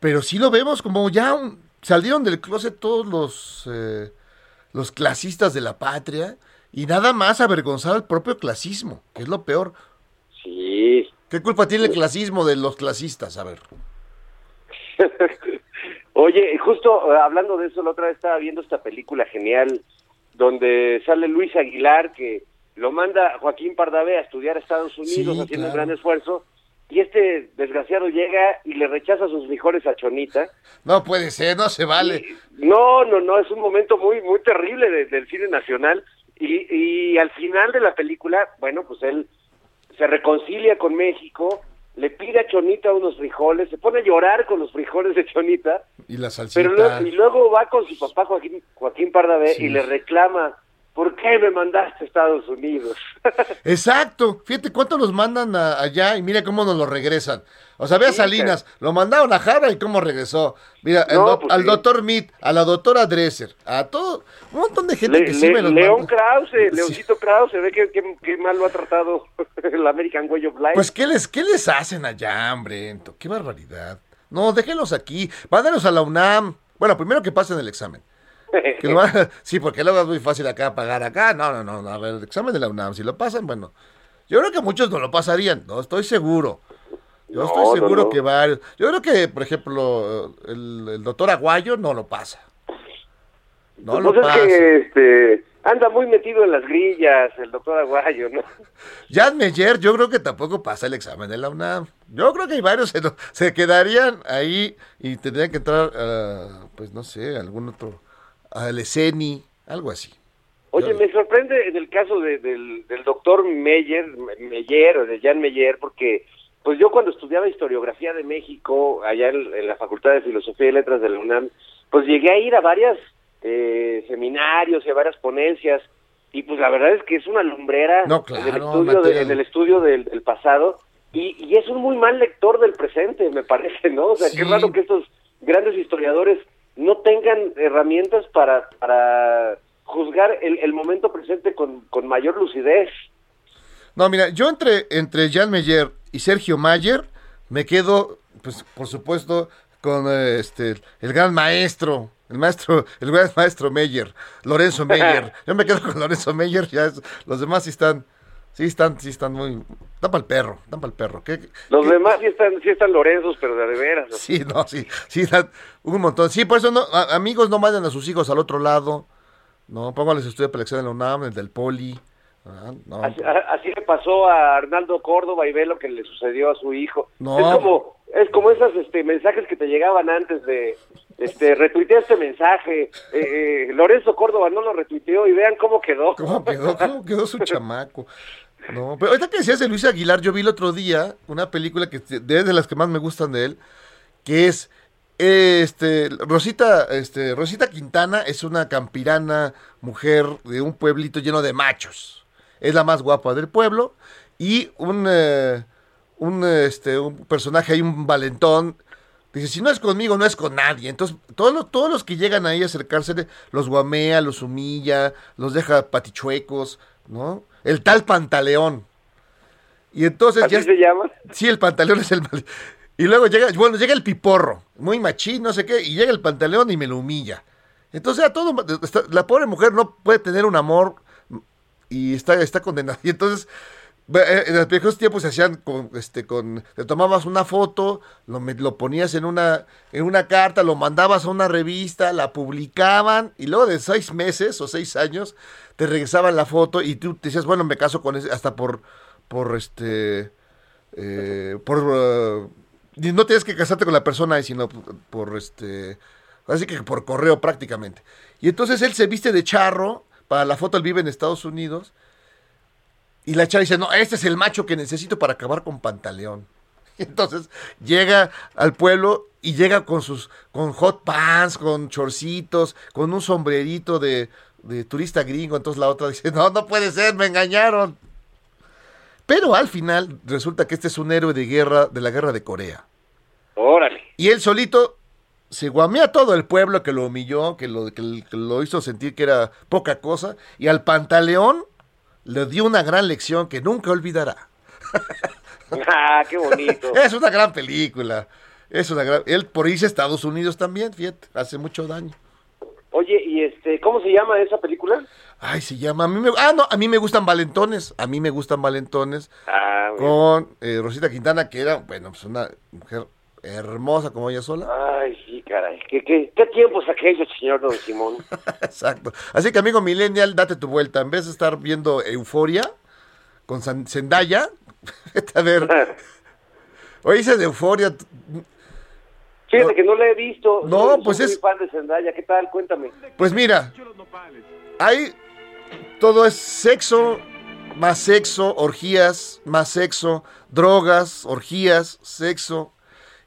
Pero sí lo vemos como ya salieron del closet todos los eh, los clasistas de la patria y nada más avergonzar al propio clasismo, que es lo peor. Sí. ¿Qué culpa tiene el clasismo de los clasistas? A ver. Oye, justo eh, hablando de eso, la otra vez estaba viendo esta película genial donde sale Luis Aguilar, que lo manda Joaquín Pardavé a estudiar a Estados Unidos Sí, haciendo un gran esfuerzo, y este desgraciado llega y le rechaza sus frijoles a Chonita. No puede ser, no se vale. No, no, no, es un momento muy, muy terrible de- del cine nacional. Y, y al final de la película, bueno, pues él se reconcilia con México, le pide a Chonita unos frijoles, se pone a llorar con los frijoles de Chonita, Y la salsita. pero luego, y luego va con su papá Joaquín, Joaquín Pardavé Sí. y le reclama, ¿por qué me mandaste a Estados Unidos? Exacto. Fíjate cuánto los mandan a- allá y mira cómo nos lo regresan. O sea, ve a Sí, Salinas, lo mandaron a Jara y cómo regresó. Mira, No, pues al sí. doctor Mead, a la doctora Dresser, a todo, un montón de gente Le- que sí le- me los León manda. Krause, Leoncito Krause, ve que, que- que mal lo ha tratado el American Way of Life. Pues, ¿qué les, ¿qué les hacen allá, hombre? Qué barbaridad. No, déjenlos aquí. Mándalos a la UNAM. Bueno, primero que pasen el examen. Que lo sí, porque luego es muy fácil acá pagar acá. No, no, no, no. A ver, el examen de la UNAM, si lo pasan, bueno. Yo creo que muchos no lo pasarían, no estoy seguro. Yo No, estoy seguro no. que varios. Yo creo que, por ejemplo, el, el doctor Aguayo no lo pasa. No lo Pues es pasa. que este, anda muy metido en las grillas el doctor Aguayo, ¿no? Jan Meyer, yo creo que tampoco pasa el examen de la UNAM. Yo creo que hay varios se, lo- se quedarían ahí y tendrían que entrar, a, pues no sé, algún otro, al ESENI, algo así. Oye, me sorprende en el caso de- del, del doctor Meyer, Meyer, o de Jan Meyer, porque pues yo cuando estudiaba historiografía de México, allá en, en la Facultad de Filosofía y Letras de la UNAM, pues llegué a ir a varios seminarios y a varias ponencias, y pues la verdad es que es una lumbrera No, en el estudio, de- material. en el estudio del, del pasado, y, y es un muy mal lector del presente, me parece, ¿no? O sea, qué Sí. raro que estos grandes historiadores no tengan herramientas para, para juzgar el, el momento presente con, con mayor lucidez. No, mira, yo entre, entre Jan Meyer y Sergio Mayer me quedo, pues por supuesto, con eh, este el gran maestro, el maestro, el gran maestro Meyer, Lorenzo Meyer. Yo me quedo con Lorenzo Meyer, ya es- los demás sí están, sí están, sí están muy, están para el perro, están para el perro. ¿Qué- Los qué- demás sí están, sí están Lorenzos, pero de, de veras. Sí, no, sí, sí, dan un montón. Sí, por eso no, a- amigos no manden a sus hijos al otro lado. No, pónganles estudio para el examen de la UNAM, el del Poli. Ah, no, Así, a- así le pasó a Arnaldo Córdoba y ve lo que le sucedió a su hijo. No. Es como es como esos este, mensajes que te llegaban antes de este retuitea este mensaje. Eh, eh, Lorenzo Córdoba no lo retuiteó y vean cómo quedó. ¿Cómo quedó, cómo quedó su chamaco? No, pero ahorita que decías de Luis Aguilar, yo vi el otro día una película que es de las que más me gustan de él, que es Este, Rosita, este, Rosita Quintana es una campirana mujer de un pueblito lleno de machos. Es la más guapa del pueblo y un, eh, un, este, un personaje ahí, un valentón, dice, si no es conmigo, no es con nadie. Entonces, todos los, todos los que llegan ahí a acercarse, los guamea, los humilla, los deja patichuecos, ¿no? El tal Pantaleón. Y entonces ¿Así ya... se llama? Sí, el pantaleón es el. Y luego llega, bueno, llega el piporro, muy machín, no sé qué, y llega el pantaleón y me lo humilla. Entonces, a todo, la pobre mujer no puede tener un amor y está, está condenada. Y entonces, en los viejos tiempos se hacían con, este, con, te tomabas una foto, lo, lo ponías en una, en una carta, lo mandabas a una revista, la publicaban, y luego de seis meses o seis años, te regresaban la foto y tú te decías, bueno, me caso con ese, hasta por, por este, eh, por, eh, no tienes que casarte con la persona, sino por, por, este, así que por correo prácticamente. Y entonces él se viste de charro, para la foto él vive en Estados Unidos, y la chava dice, no, este es el macho que necesito para acabar con Pantaleón. Y entonces llega al pueblo y llega con sus, con hot pants, con chorcitos, con un sombrerito de, de turista gringo. Entonces la otra dice, no, no puede ser, me engañaron. Pero al final resulta que este es un héroe de guerra, de la guerra de Corea. Órale. Y él solito se guamea a todo el pueblo que lo humilló, que lo, que lo hizo sentir que era poca cosa. Y al pantaleón le dio una gran lección que nunca olvidará. Ah, qué bonito. Es una gran película. Es una gran... Él por irse a Estados Unidos también, fíjate, hace mucho daño. Oye, ¿y este, cómo se llama esa película? Ay, se llama... A mí me... Ah, no, a mí me gustan valentones. A mí me gustan valentones. Ah. Con eh, Rosita Quintana, que era, bueno, pues una mujer hermosa como ella sola. Ay, sí, caray. ¿Qué, qué, qué tiempos aquellos, señor Don Simón? Exacto. Así que, amigo Millennial, date tu vuelta. En vez de estar viendo Euforia con Zendaya, vete a ver. Ese de Euforia. Fíjate que no la he visto. No, Soy- pues es- muy fan de Zendaya. ¿Qué tal? Cuéntame. Pues mira, hay. Todo es sexo, más sexo, orgías, más sexo, drogas, orgías, sexo.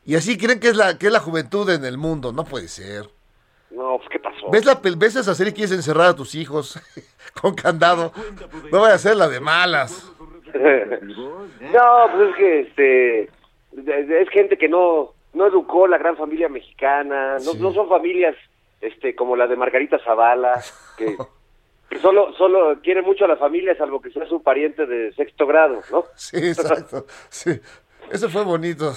Y así creen que es la, que es la juventud en el mundo. No puede ser. No, pues, ¿qué pasó? ¿Ves, la, ves esa serie y quieres encerrar a tus hijos con candado? No vaya a ser la de malas. no, pues es que este es gente que no no educó la gran familia mexicana, no, Sí. no son familias este como la de Margarita Zavala que, que solo solo quiere mucho a la familia salvo que sea su pariente de sexto grado, ¿no? Sí, exacto. Sí. Eso fue bonito.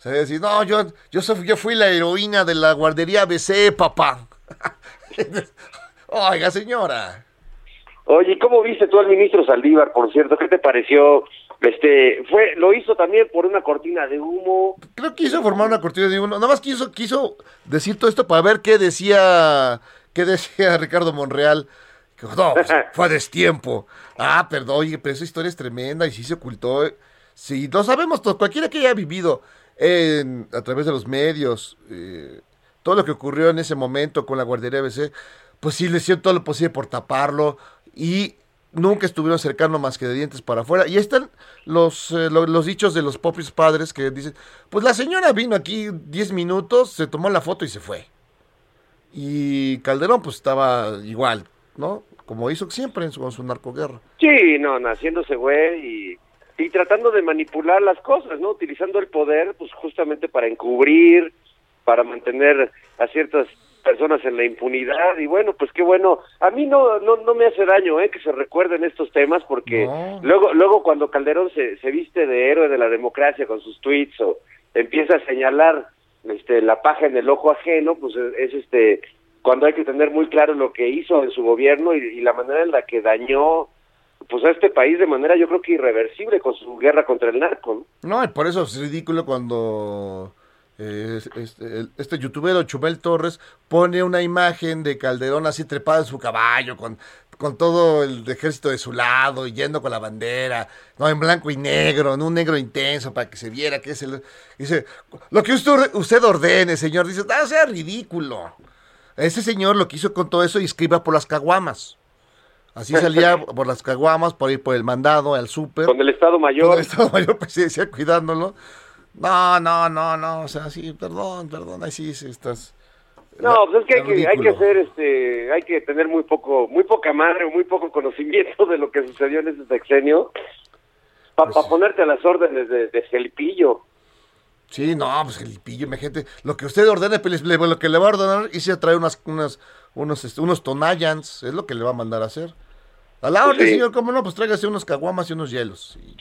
O sea, decir, no, yo, yo, soy- yo fui la heroína de la guardería BC, papá. Oiga, señora. Oye, ¿y ¿cómo viste tú al ministro Saldívar, por cierto? ¿Qué te pareció? Este, fue lo hizo también por una cortina de humo. Creo que quiso formar una cortina de uno. Nada más quiso, quiso decir todo esto para ver qué decía, qué decía Ricardo Monreal. Que, No, pues, fue a destiempo. Ah, perdón, oye, pero esa historia es tremenda y sí se ocultó. Sí, lo sabemos todos. Cualquiera que haya vivido en- a través de los medios, eh, todo lo que ocurrió en ese momento con la guardería ABC, pues sí le hicieron todo lo posible por taparlo y nunca estuvieron cercano más que de dientes para afuera. Y están los, eh, lo- los dichos de los propios padres que dicen, pues la señora vino aquí 10 minutos, se tomó la foto y se fue. Y Calderón pues estaba igual, ¿no? Como hizo siempre con su narcoguerra. Sí, no, naciéndose güey y, y tratando de manipular las cosas, ¿no? Utilizando el poder, pues justamente para encubrir, para mantener a ciertas personas en la impunidad y bueno, pues qué bueno. A mí no no, no me hace daño, ¿eh? Que se recuerden estos temas porque No. luego luego cuando Calderón se, se viste de héroe de la democracia con sus tweets o empieza a señalar este la paja en el ojo ajeno, pues es, es, este cuando hay que tener muy claro lo que hizo en su gobierno y, y la manera en la que dañó pues a este país de manera yo creo que irreversible con su guerra contra el narco. ¿no? No, y por eso es ridículo cuando eh, es- este, este youtubero Chumel Torres pone una imagen de Calderón así trepado en su caballo, con, con todo el ejército de su lado yendo con la bandera, no en blanco y negro, en un negro intenso para que se viera que es el... Dice, lo que usted, usted ordene, señor, dice, no sea ridículo. Ese señor lo que hizo con todo eso y escriba por las caguamas. Así salía por las caguamas, por ir por el mandado, al súper. Con el Estado Con Mayor. el Estado Mayor Presidencial cuidándolo. No, no, no, no, o sea, sí, perdón, perdón, ahí sí, sí estás... No, pues es que hay, que hay que hacer, este, hay que tener muy poco, muy poca madre o muy poco conocimiento de lo que sucedió en ese sexenio para Pues sí. ponerte a las órdenes de, de Felipillo. Sí, no, pues el pillo, imagínate, lo que usted ordene, pues, lo que le va a ordenar, y se trae unas, unas, unos, unos tonallans, es lo que le va a mandar a hacer. A la Pues orden, sí. señor, cómo no, pues tráigase unos caguamas y unos hielos. y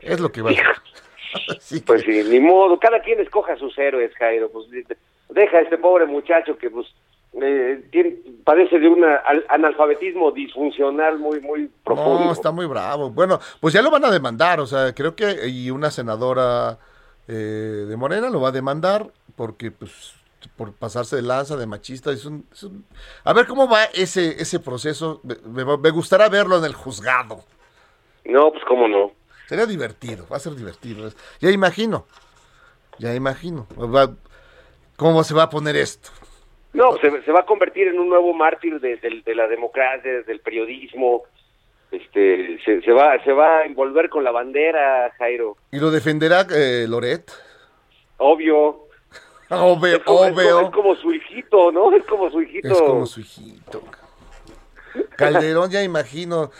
es lo que va a hacer. Pues sí, ni modo, cada quien escoja sus héroes, Jairo. Pues de- deja a este pobre muchacho que pues eh, tiene- padece de un analfabetismo disfuncional muy, muy profundo. No, está muy bravo. Bueno, pues ya lo van a demandar, o sea, creo que y una senadora eh, de Morena lo va a demandar porque, pues, por pasarse de lanza, de machista. Es un, es un- A ver cómo va ese, ese proceso. Me, me- me gustará verlo en el juzgado. No, pues cómo no. Sería divertido, va a ser divertido. Ya imagino, ya imagino. ¿Cómo se va a poner esto? No, se, se va a convertir en un nuevo mártir de, de- de la democracia, del periodismo. Este, se, se va, se va a envolver con la bandera, Jairo. ¿Y lo defenderá eh, Loret? Obvio. Obvio, Es como, es como- es como su hijito, ¿no? Es como su hijito. Es como su hijito. Calderón, ya imagino.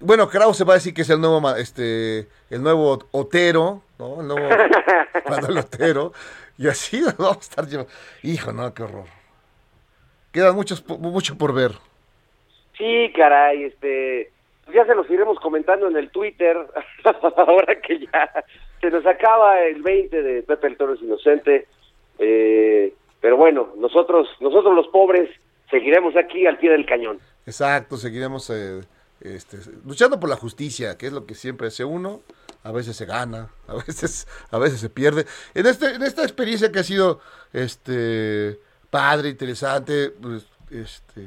Bueno, Krause va a decir que es el nuevo, este, el nuevo Otero, ¿no? El nuevo Manuel Otero. Y así nos vamos a estar llevando. Hijo, no, qué horror. Quedan muchos, mucho por ver. Sí, caray, este, pues ya se los iremos comentando en el Twitter, ahora que ya se nos acaba el 20 de Pepe el Toro es Inocente, eh, pero bueno, nosotros, nosotros los pobres seguiremos aquí al pie del cañón. Exacto, seguiremos eh, este, luchando por la justicia, que es lo que siempre hace uno. A veces se gana, a veces, a veces se pierde. En este, en esta experiencia que ha sido este padre, interesante, pues, este,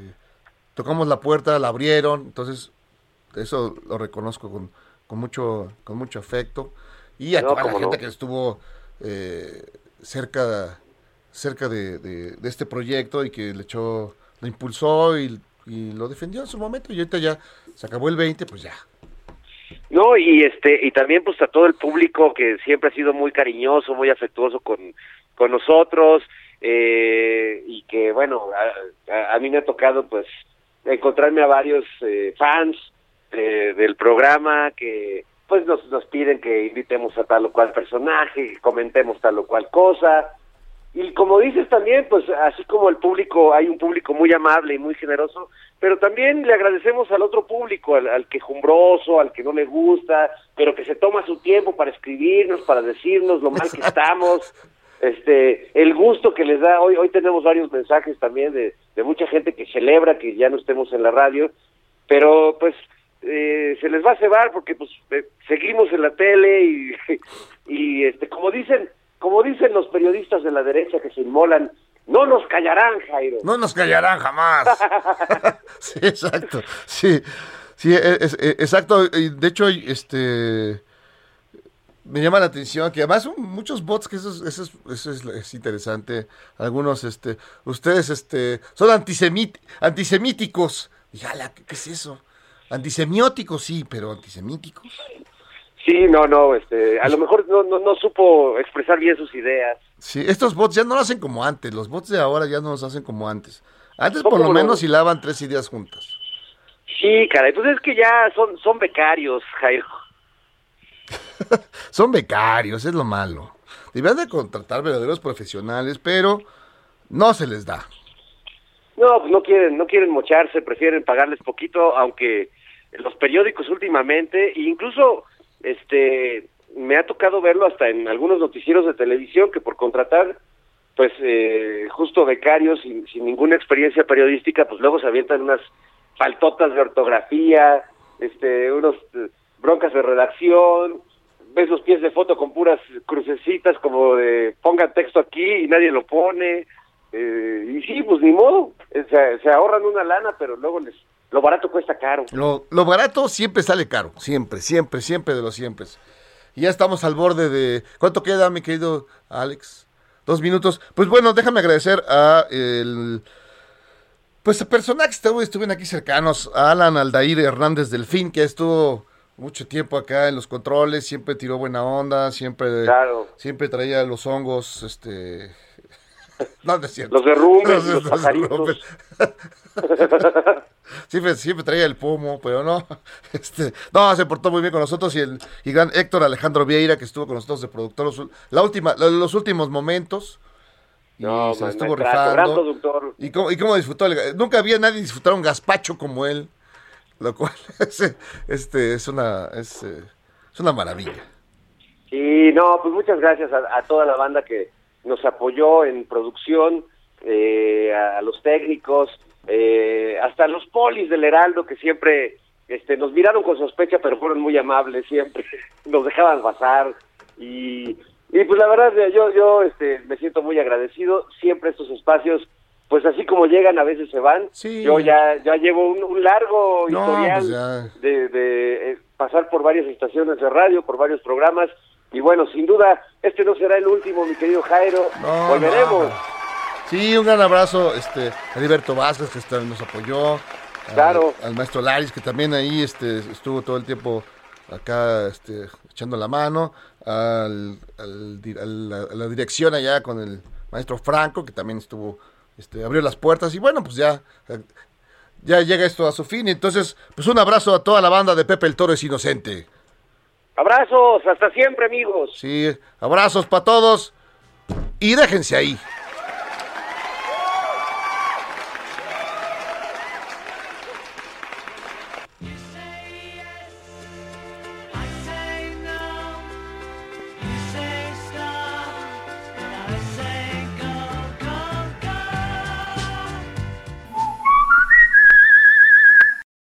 tocamos la puerta, la abrieron, entonces eso lo reconozco con, con mucho, con mucho afecto. Y a No, toda la gente no. que estuvo eh, cerca, cerca de, de- este proyecto y que le echó, lo impulsó y, lo defendió en su momento. Y ahorita ya se acabó el 20, pues ya. No, y este y también pues a todo el público que siempre ha sido muy cariñoso, muy afectuoso con, con nosotros eh, y que bueno, a, a- mí me ha tocado pues encontrarme a varios eh, fans eh, del programa que pues nos, nos piden que invitemos a tal o cual personaje, comentemos tal o cual cosa. Y como dices también, pues así como el público, hay un público muy amable y muy generoso, pero también le agradecemos al otro público, al, al quejumbroso, al que no le gusta, pero que se toma su tiempo para escribirnos, para decirnos lo mal que estamos, este, el gusto que les da. Hoy, hoy tenemos varios mensajes también de, de mucha gente que celebra que ya no estemos en la radio, pero pues eh, se les va a cebar porque pues eh, seguimos en la tele y, y este, como dicen, como dicen los periodistas de la derecha que se inmolan, no nos callarán, Jairo. No nos callarán jamás. sí, exacto. Sí, sí, e- es- e- exacto. De hecho, este me llama la atención que además son muchos bots que eso es, eso es, eso es- es interesante. Algunos, este, ustedes, este, son antisemit, antisemíticos. Y ala, ¿qué, qué es eso? Antisemióticos, sí, pero antisemíticos. Sí, no, no, este, a lo mejor no, no, no supo expresar bien sus ideas. Sí, estos bots ya no lo hacen como antes. Los bots de ahora ya no los hacen como antes. Antes por lo ¿cómo no? menos hilaban tres ideas juntas. Sí, caray, pues es que ya son, son becarios, Jairo. Son becarios, es lo malo. Deberían de contratar verdaderos profesionales, pero no se les da. No, pues no quieren, no quieren mocharse, prefieren pagarles poquito, aunque los periódicos últimamente, incluso este me ha tocado verlo hasta en algunos noticieros de televisión que por contratar pues eh, justo becarios sin, ninguna experiencia periodística, pues luego se avientan unas faltotas de ortografía, este, unos eh, broncas de redacción, ves los pies de foto con puras crucecitas como de pongan texto aquí y nadie lo pone, eh, y sí, pues ni modo, eh, se, se ahorran una lana, pero luego les lo barato cuesta caro. Lo, lo barato siempre sale caro, siempre, siempre, siempre de los siempre. Y ya estamos al borde de... ¿Cuánto queda, mi querido Alex? Dos minutos. Pues bueno, déjame agradecer a el... Pues a personajes que estuvieron aquí cercanos, a Alan Aldair Hernández Delfín, que estuvo mucho tiempo acá en los controles, siempre tiró buena onda, siempre, Claro. siempre traía los hongos, este... No, no es cierto. Los derrumbes, Los- los los pajaritos. siempre, siempre traía el pomo, pero no. Este, no, se portó muy bien con nosotros y el y gran Héctor Alejandro Vieira, que estuvo con nosotros de productor los, la última, los, últimos momentos. Y No, se man, estuvo gran rifando. productor. Y cómo, y cómo disfrutó. el- nunca había nadie disfrutar un gazpacho como él. Lo cual es, este, es, una, es, eh, es una maravilla. Y no, pues muchas gracias a, a toda la banda que nos apoyó en producción, eh, a, los técnicos, eh, hasta los polis del Heraldo que siempre este, nos miraron con sospecha, pero fueron muy amables siempre, nos dejaban pasar y, y pues la verdad yo yo este, me siento muy agradecido, siempre estos espacios pues así como llegan a veces se van, Sí. yo ya ya llevo un, un largo No, historial pues ya. de, de, eh, pasar por varias estaciones de radio, por varios programas. Y bueno, sin duda, este no será el último, mi querido Jairo. No, Volveremos. no. Sí, un gran abrazo este, a Heriberto Vázquez, que también nos apoyó. Claro. Al, maestro Laris, que también ahí este, estuvo todo el tiempo acá este, echando la mano. Al, a la dirección allá con el maestro Franco, que también estuvo, este, abrió las puertas. Y bueno, pues ya, ya llega esto a su fin. Entonces, pues un abrazo a toda la banda de Pepe el Toro es Inocente. Abrazos, hasta siempre, amigos. Sí, abrazos para todos y déjense ahí.